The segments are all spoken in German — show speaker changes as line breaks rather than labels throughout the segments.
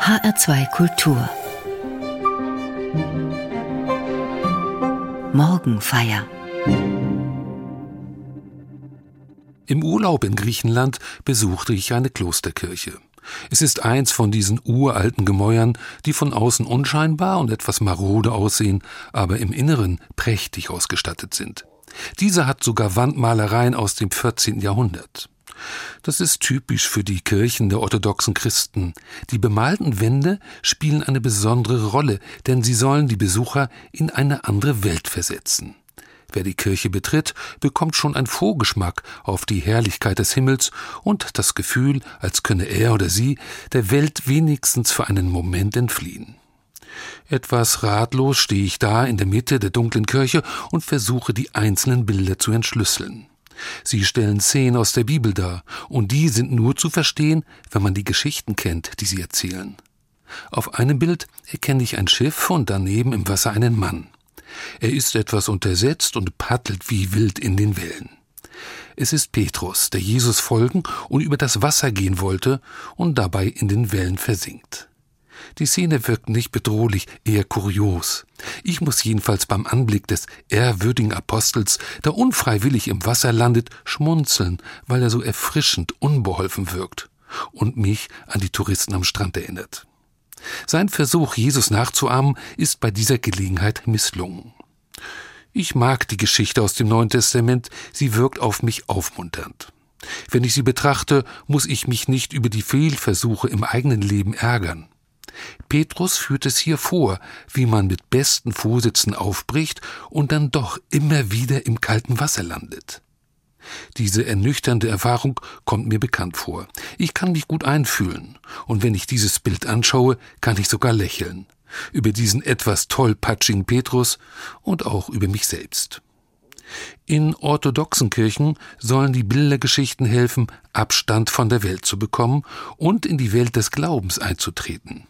HR2 Kultur Morgenfeier
Im Urlaub in Griechenland besuchte ich eine Klosterkirche. Es ist eins von diesen uralten Gemäuern, die von außen unscheinbar und etwas marode aussehen, aber im Inneren prächtig ausgestattet sind. Diese hat sogar Wandmalereien aus dem 14. Jahrhundert. Das ist typisch für die Kirchen der orthodoxen Christen. Die bemalten Wände spielen eine besondere Rolle, denn sie sollen die Besucher in eine andere Welt versetzen. Wer die Kirche betritt, bekommt schon einen Vorgeschmack auf die Herrlichkeit des Himmels und das Gefühl, als könne er oder sie der Welt wenigstens für einen Moment entfliehen. Etwas ratlos stehe ich da in der Mitte der dunklen Kirche und versuche die einzelnen Bilder zu entschlüsseln. Sie stellen Szenen aus der Bibel dar, und die sind nur zu verstehen, wenn man die Geschichten kennt, die sie erzählen. Auf einem Bild erkenne ich ein Schiff und daneben im Wasser einen Mann. Er ist etwas untersetzt und paddelt wie wild in den Wellen. Es ist Petrus, der Jesus folgen und über das Wasser gehen wollte und dabei in den Wellen versinkt. Die Szene wirkt nicht bedrohlich, eher kurios. Ich muss jedenfalls beim Anblick des ehrwürdigen Apostels, der unfreiwillig im Wasser landet, schmunzeln, weil er so erfrischend unbeholfen wirkt und mich an die Touristen am Strand erinnert. Sein Versuch, Jesus nachzuahmen, ist bei dieser Gelegenheit misslungen. Ich mag die Geschichte aus dem Neuen Testament, sie wirkt auf mich aufmunternd. Wenn ich sie betrachte, muss ich mich nicht über die Fehlversuche im eigenen Leben ärgern. Petrus führt es hier vor, wie man mit besten Vorsätzen aufbricht und dann doch immer wieder im kalten Wasser landet. Diese ernüchternde Erfahrung kommt mir bekannt vor. Ich kann mich gut einfühlen, und wenn ich dieses Bild anschaue, kann ich sogar lächeln. Über diesen etwas tollpatschigen Petrus und auch über mich selbst. In orthodoxen Kirchen sollen die Bildergeschichten helfen, Abstand von der Welt zu bekommen und in die Welt des Glaubens einzutreten.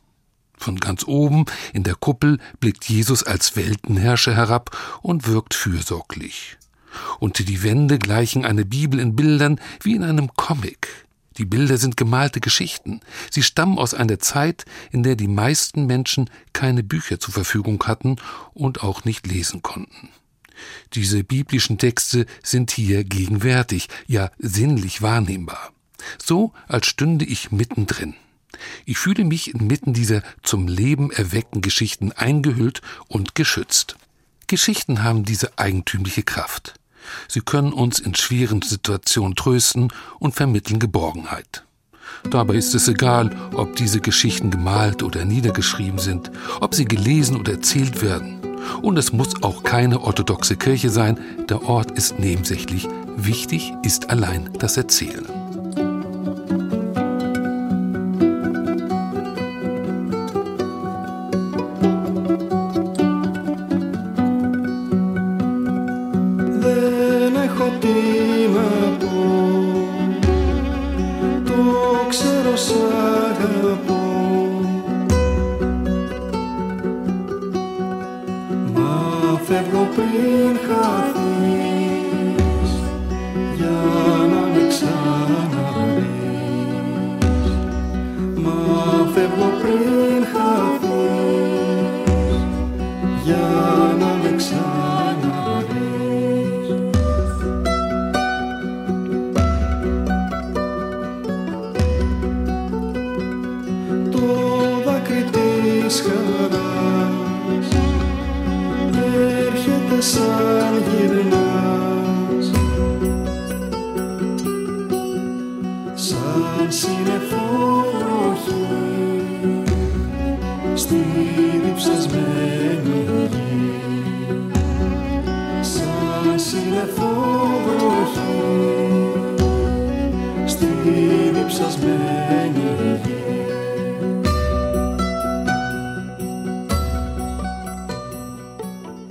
Von ganz oben in der Kuppel blickt Jesus als Weltenherrscher herab und wirkt fürsorglich. Und die Wände gleichen eine Bibel in Bildern wie in einem Comic. Die Bilder sind gemalte Geschichten. Sie stammen aus einer Zeit, in der die meisten Menschen keine Bücher zur Verfügung hatten und auch nicht lesen konnten. Diese biblischen Texte sind hier gegenwärtig, ja sinnlich wahrnehmbar. So, als stünde ich mittendrin. Ich fühle mich inmitten dieser zum Leben erweckten Geschichten eingehüllt und geschützt. Geschichten haben diese eigentümliche Kraft. Sie können uns in schweren Situationen trösten und vermitteln Geborgenheit. Dabei ist es egal, ob diese Geschichten gemalt oder niedergeschrieben sind, ob sie gelesen oder erzählt werden. Und es muss auch keine orthodoxe Kirche sein, der Ort ist nebensächlich. Wichtig ist allein das Erzählen.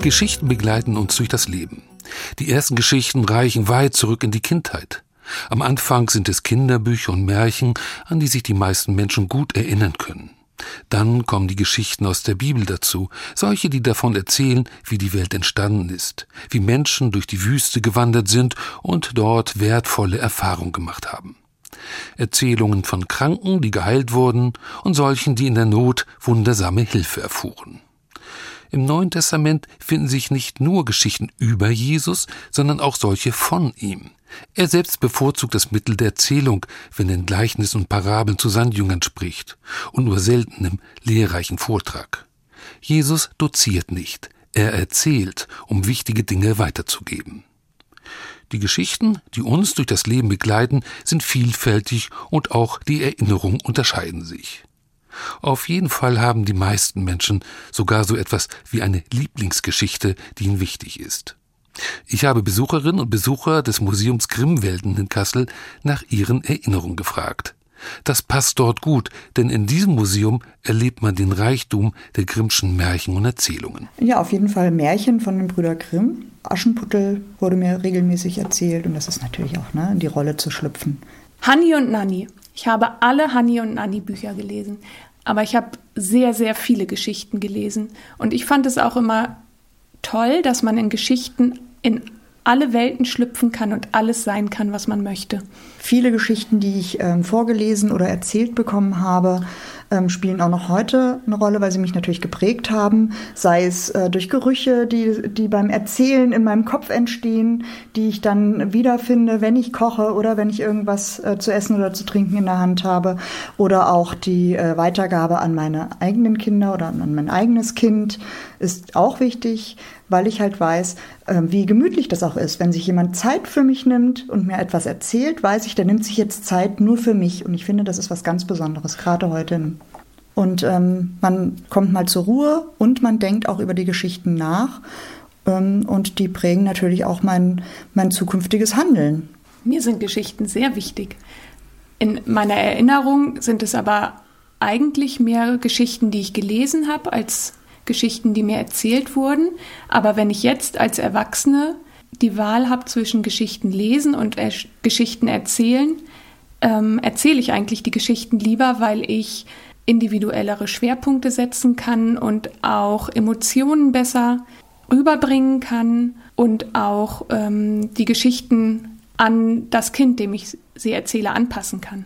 Geschichten begleiten uns durch das Leben. Die ersten Geschichten reichen weit zurück in die Kindheit. Am Anfang sind es Kinderbücher und Märchen, an die sich die meisten Menschen gut erinnern können. Dann kommen die Geschichten aus der Bibel dazu, solche, die davon erzählen, wie die Welt entstanden ist, wie Menschen durch die Wüste gewandert sind und dort wertvolle Erfahrungen gemacht haben. Erzählungen von Kranken, die geheilt wurden, und solchen, die in der Not wundersame Hilfe erfuhren. Im Neuen Testament finden sich nicht nur Geschichten über Jesus, sondern auch solche von ihm. Er selbst bevorzugt das Mittel der Erzählung, wenn er in Gleichnissen und Parabeln zu seinen Jüngern spricht, und nur selten im lehrreichen Vortrag. Jesus doziert nicht, er erzählt, um wichtige Dinge weiterzugeben. Die Geschichten, die uns durch das Leben begleiten, sind vielfältig und auch die Erinnerungen unterscheiden sich. Auf jeden Fall haben die meisten Menschen sogar so etwas wie eine Lieblingsgeschichte, die ihnen wichtig ist. Ich habe Besucherinnen und Besucher des Museums Grimmwelten in Kassel nach ihren Erinnerungen gefragt. Das passt dort gut, denn in diesem Museum erlebt man den Reichtum der Grimmschen Märchen und Erzählungen.
Ja, auf jeden Fall Märchen von den Brüder Grimm. Aschenputtel wurde mir regelmäßig erzählt und das ist natürlich auch ne, in die Rolle zu schlüpfen.
Hanni und Nanni. Ich habe alle Hanni und Nanni Bücher gelesen, aber ich habe sehr, sehr viele Geschichten gelesen und ich fand es auch immer toll, dass man in Geschichten in alle Welten schlüpfen kann und alles sein kann, was man möchte.
Viele Geschichten, die ich ähm, vorgelesen oder erzählt bekommen habe, ähm, spielen auch noch heute eine Rolle, weil sie mich natürlich geprägt haben, sei es äh, durch Gerüche, die, die beim Erzählen in meinem Kopf entstehen, die ich dann wiederfinde, wenn ich koche oder wenn ich irgendwas äh, zu essen oder zu trinken in der Hand habe, oder auch die äh, Weitergabe an meine eigenen Kinder oder an mein eigenes Kind ist auch wichtig, weil ich halt weiß, äh, wie gemütlich das auch ist. Wenn sich jemand Zeit für mich nimmt und mir etwas erzählt, weiß ich, der nimmt sich jetzt Zeit nur für mich. Und ich finde, das ist was ganz Besonderes, gerade heute. Und ähm, man kommt mal zur Ruhe und man denkt auch über die Geschichten nach. Ähm, und die prägen natürlich auch mein, mein zukünftiges Handeln.
Mir sind Geschichten sehr wichtig. In meiner Erinnerung sind es aber eigentlich mehr Geschichten, die ich gelesen habe, als Geschichten, die mir erzählt wurden. Aber wenn ich jetzt als Erwachsene die Wahl habe zwischen Geschichten lesen und er Geschichten erzählen, ähm, erzähle ich eigentlich die Geschichten lieber, weil ich individuellere Schwerpunkte setzen kann und auch Emotionen besser rüberbringen kann und auch ähm, die Geschichten an das Kind, dem ich sie erzähle, anpassen kann.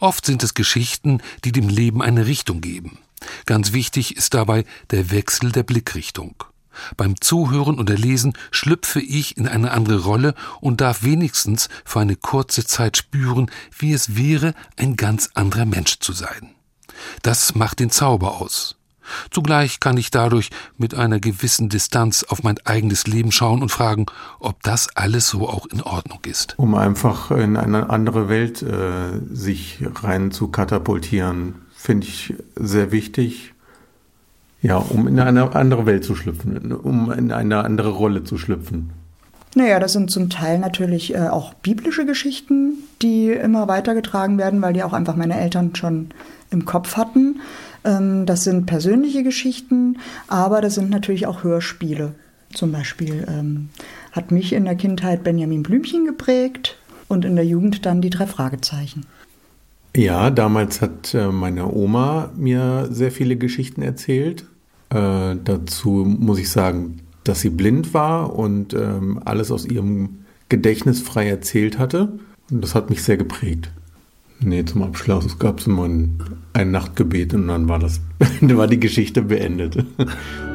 Oft sind es Geschichten, die dem Leben eine Richtung geben. Ganz wichtig ist dabei der Wechsel der Blickrichtung. Beim Zuhören oder Lesen schlüpfe ich in eine andere Rolle und darf wenigstens für eine kurze Zeit spüren, wie es wäre, ein ganz anderer Mensch zu sein. Das macht den Zauber aus. Zugleich kann ich dadurch mit einer gewissen Distanz auf mein eigenes Leben schauen und fragen, ob das alles so auch in Ordnung ist.
Um einfach in eine andere Welt äh, sich rein zu katapultieren, finde ich sehr wichtig. Ja, um in eine andere Welt zu schlüpfen, um in eine andere Rolle zu schlüpfen.
Naja, das sind zum Teil natürlich äh, auch biblische Geschichten, die immer weitergetragen werden, weil die auch einfach meine Eltern schon im Kopf hatten. Ähm, das sind persönliche Geschichten, aber das sind natürlich auch Hörspiele. Zum Beispiel ähm, hat mich in der Kindheit Benjamin Blümchen geprägt und in der Jugend dann die drei Fragezeichen.
Ja, damals hat äh, meine Oma mir sehr viele Geschichten erzählt. Äh, dazu muss ich sagen, dass sie blind war und ähm, alles aus ihrem Gedächtnis frei erzählt hatte. Und das hat mich sehr geprägt. Nee, zum Abschluss gab es immer ein, ein Nachtgebet und dann war das, war die Geschichte beendet.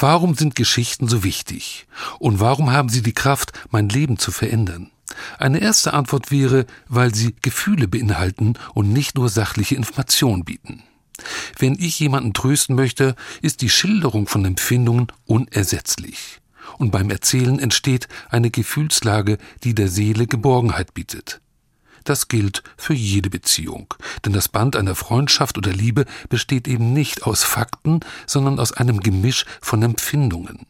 Warum sind Geschichten so wichtig? Und warum haben sie die Kraft, mein Leben zu verändern? Eine erste Antwort wäre, weil sie Gefühle beinhalten und nicht nur sachliche Informationen bieten. Wenn ich jemanden trösten möchte, ist die Schilderung von Empfindungen unersetzlich. Und beim Erzählen entsteht eine Gefühlslage, die der Seele Geborgenheit bietet. Das gilt für jede Beziehung, denn das Band einer Freundschaft oder Liebe besteht eben nicht aus Fakten, sondern aus einem Gemisch von Empfindungen.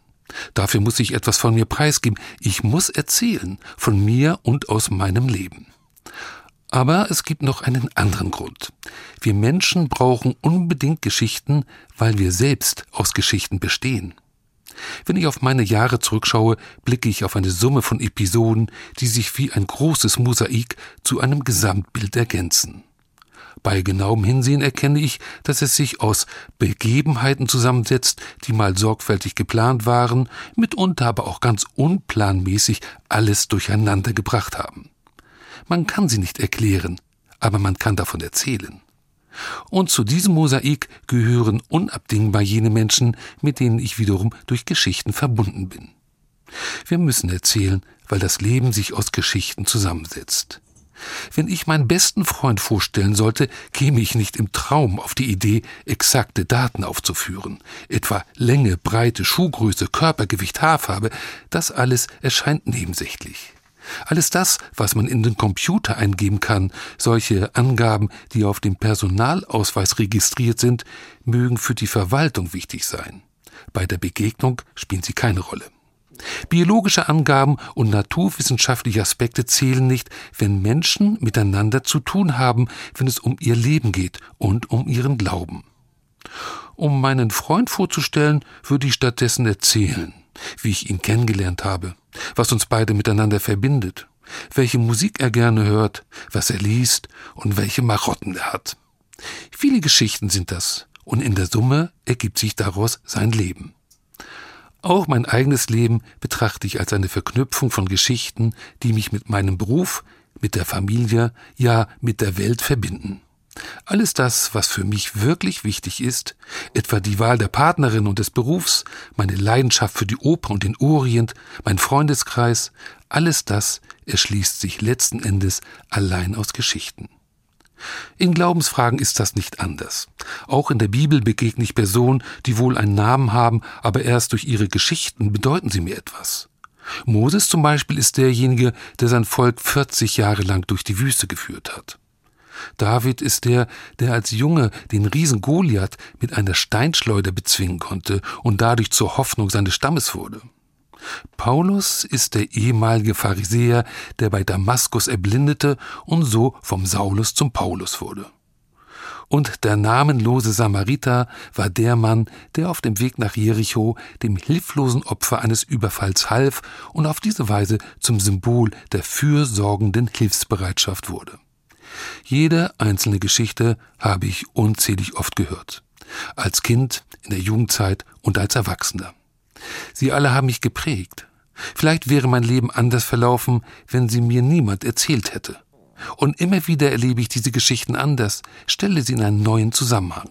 Dafür muss ich etwas von mir preisgeben, ich muss erzählen, von mir und aus meinem Leben. Aber es gibt noch einen anderen Grund. Wir Menschen brauchen unbedingt Geschichten, weil wir selbst aus Geschichten bestehen. Wenn ich auf meine Jahre zurückschaue, blicke ich auf eine Summe von Episoden, die sich wie ein großes Mosaik zu einem Gesamtbild ergänzen. Bei genauem Hinsehen erkenne ich, dass es sich aus Begebenheiten zusammensetzt, die mal sorgfältig geplant waren, mitunter aber auch ganz unplanmäßig alles durcheinander gebracht haben. Man kann sie nicht erklären, aber man kann davon erzählen. Und zu diesem Mosaik gehören unabdingbar jene Menschen, mit denen ich wiederum durch Geschichten verbunden bin. Wir müssen erzählen, weil das Leben sich aus Geschichten zusammensetzt. Wenn ich meinen besten Freund vorstellen sollte, käme ich nicht im Traum auf die Idee, exakte Daten aufzuführen, etwa Länge, Breite, Schuhgröße, Körpergewicht, Haarfarbe, das alles erscheint nebensächlich. Alles das, was man in den Computer eingeben kann, solche Angaben, die auf dem Personalausweis registriert sind, mögen für die Verwaltung wichtig sein. Bei der Begegnung spielen sie keine Rolle. Biologische Angaben und naturwissenschaftliche Aspekte zählen nicht, wenn Menschen miteinander zu tun haben, wenn es um ihr Leben geht und um ihren Glauben. Um meinen Freund vorzustellen, würde ich stattdessen erzählen, wie ich ihn kennengelernt habe, was uns beide miteinander verbindet, welche Musik er gerne hört, was er liest und welche Marotten er hat. Viele Geschichten sind das, und in der Summe ergibt sich daraus sein Leben. Auch mein eigenes Leben betrachte ich als eine Verknüpfung von Geschichten, die mich mit meinem Beruf, mit der Familie, ja mit der Welt verbinden. Alles das, was für mich wirklich wichtig ist, etwa die Wahl der Partnerin und des Berufs, meine Leidenschaft für die Oper und den Orient, mein Freundeskreis, alles das erschließt sich letzten Endes allein aus Geschichten. In Glaubensfragen ist das nicht anders. Auch in der Bibel begegne ich Personen, die wohl einen Namen haben, aber erst durch ihre Geschichten bedeuten sie mir etwas. Moses zum Beispiel ist derjenige, der sein Volk 40 Jahre lang durch die Wüste geführt hat. David ist der, der als Junge den Riesen Goliath mit einer Steinschleuder bezwingen konnte und dadurch zur Hoffnung seines Stammes wurde. Paulus ist der ehemalige Pharisäer, der bei Damaskus erblindete und so vom Saulus zum Paulus wurde. Und der namenlose Samariter war der Mann, der auf dem Weg nach Jericho dem hilflosen Opfer eines Überfalls half und auf diese Weise zum Symbol der fürsorgenden Hilfsbereitschaft wurde. Jede einzelne Geschichte habe ich unzählig oft gehört. Als Kind, in der Jugendzeit und als Erwachsener. Sie alle haben mich geprägt. Vielleicht wäre mein Leben anders verlaufen, wenn sie mir niemand erzählt hätte. Und immer wieder erlebe ich diese Geschichten anders, stelle sie in einen neuen Zusammenhang.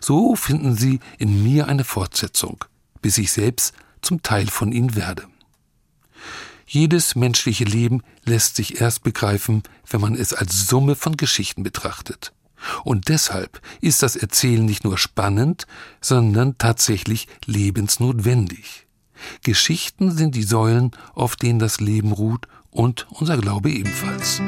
So finden sie in mir eine Fortsetzung, bis ich selbst zum Teil von ihnen werde. Jedes menschliche Leben lässt sich erst begreifen, wenn man es als Summe von Geschichten betrachtet. Und deshalb ist das Erzählen nicht nur spannend, sondern tatsächlich lebensnotwendig. Geschichten sind die Säulen, auf denen das Leben ruht und unser Glaube ebenfalls.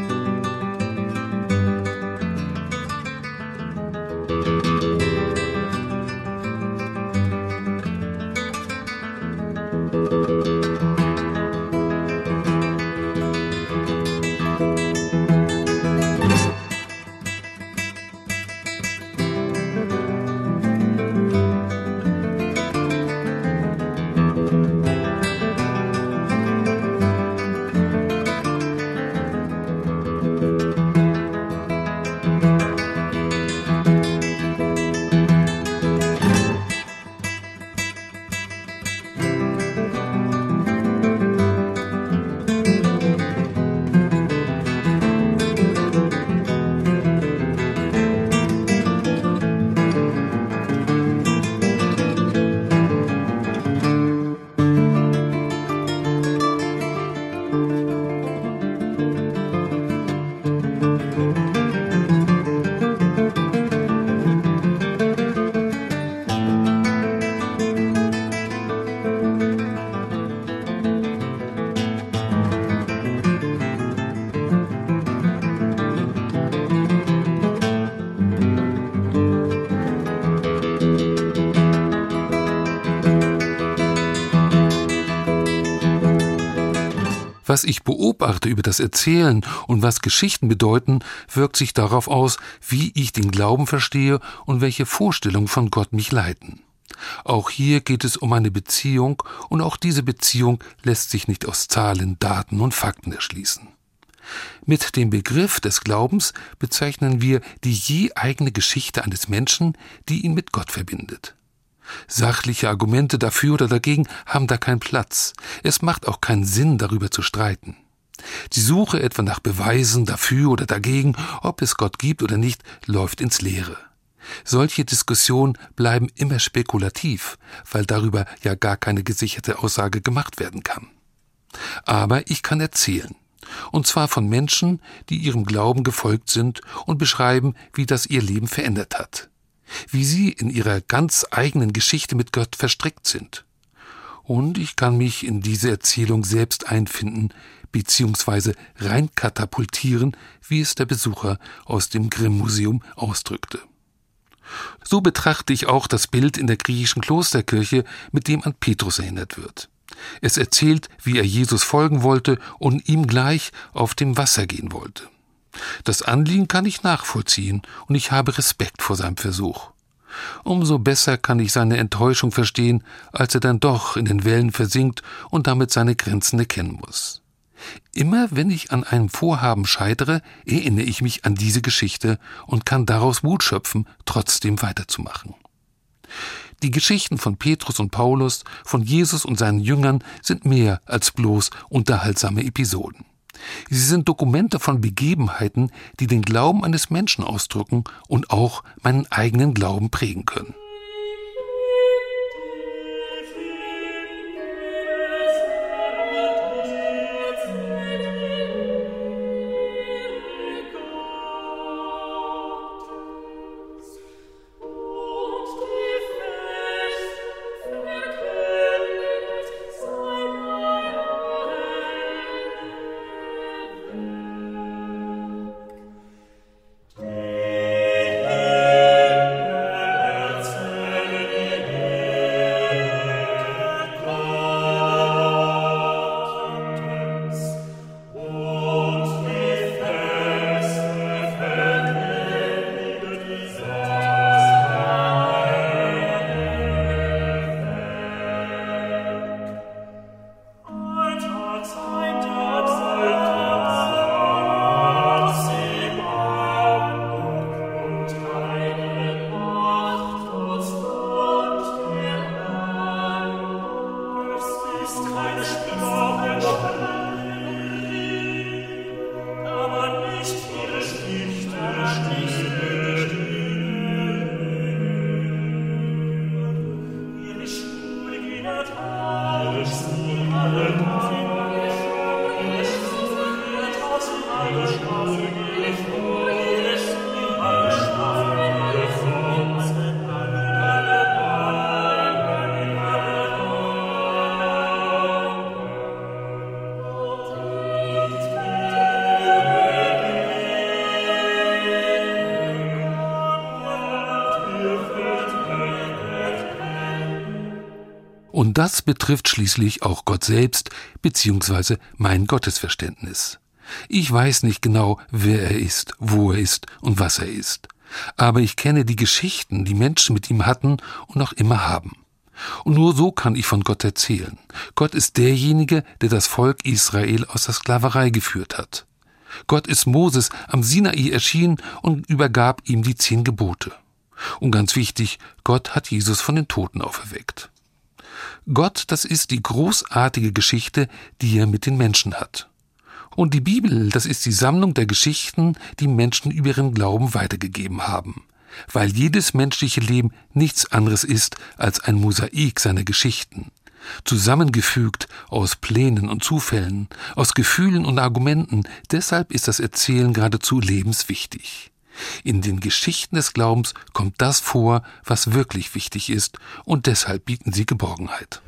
Was ich beobachte über das Erzählen und was Geschichten bedeuten, wirkt sich darauf aus, wie ich den Glauben verstehe und welche Vorstellungen von Gott mich leiten. Auch hier geht es um eine Beziehung, und auch diese Beziehung lässt sich nicht aus Zahlen, Daten und Fakten erschließen. Mit dem Begriff des Glaubens bezeichnen wir die je eigene Geschichte eines Menschen, die ihn mit Gott verbindet. Sachliche Argumente dafür oder dagegen haben da keinen Platz. Es macht auch keinen Sinn, darüber zu streiten. Die Suche etwa nach Beweisen dafür oder dagegen, ob es Gott gibt oder nicht, läuft ins Leere. Solche Diskussionen bleiben immer spekulativ, weil darüber ja gar keine gesicherte Aussage gemacht werden kann. Aber ich kann erzählen, und zwar von Menschen, die ihrem Glauben gefolgt sind und beschreiben, wie das ihr Leben verändert hat, wie sie in ihrer ganz eigenen Geschichte mit Gott verstrickt sind. Und ich kann mich in diese Erzählung selbst einfinden, beziehungsweise reinkatapultieren, wie es der Besucher aus dem Grimm-Museum ausdrückte. So betrachte ich auch das Bild in der griechischen Klosterkirche, mit dem an Petrus erinnert wird. Es erzählt, wie er Jesus folgen wollte und ihm gleich auf dem Wasser gehen wollte. Das Anliegen kann ich nachvollziehen und ich habe Respekt vor seinem Versuch. Umso besser kann ich seine Enttäuschung verstehen, als er dann doch in den Wellen versinkt und damit seine Grenzen erkennen muss. Immer wenn ich an einem Vorhaben scheitere, erinnere ich mich an diese Geschichte und kann daraus Mut schöpfen, trotzdem weiterzumachen. Die Geschichten von Petrus und Paulus, von Jesus und seinen Jüngern sind mehr als bloß unterhaltsame Episoden. Sie sind Dokumente von Begebenheiten, die den Glauben eines Menschen ausdrücken und auch meinen eigenen Glauben prägen können. Und das betrifft schließlich auch Gott selbst bzw. mein Gottesverständnis. Ich weiß nicht genau, wer er ist, wo er ist und was er ist. Aber ich kenne die Geschichten, die Menschen mit ihm hatten und noch immer haben. Und nur so kann ich von Gott erzählen. Gott ist derjenige, der das Volk Israel aus der Sklaverei geführt hat. Gott ist Moses am Sinai erschienen und übergab ihm die zehn Gebote. Und ganz wichtig, Gott hat Jesus von den Toten auferweckt. Gott, das ist die großartige Geschichte, die er mit den Menschen hat. Und die Bibel, das ist die Sammlung der Geschichten, die Menschen über ihren Glauben weitergegeben haben. Weil jedes menschliche Leben nichts anderes ist als ein Mosaik seiner Geschichten. Zusammengefügt aus Plänen und Zufällen, aus Gefühlen und Argumenten, deshalb ist das Erzählen geradezu lebenswichtig. In den Geschichten des Glaubens kommt das vor, was wirklich wichtig ist, und deshalb bieten sie Geborgenheit.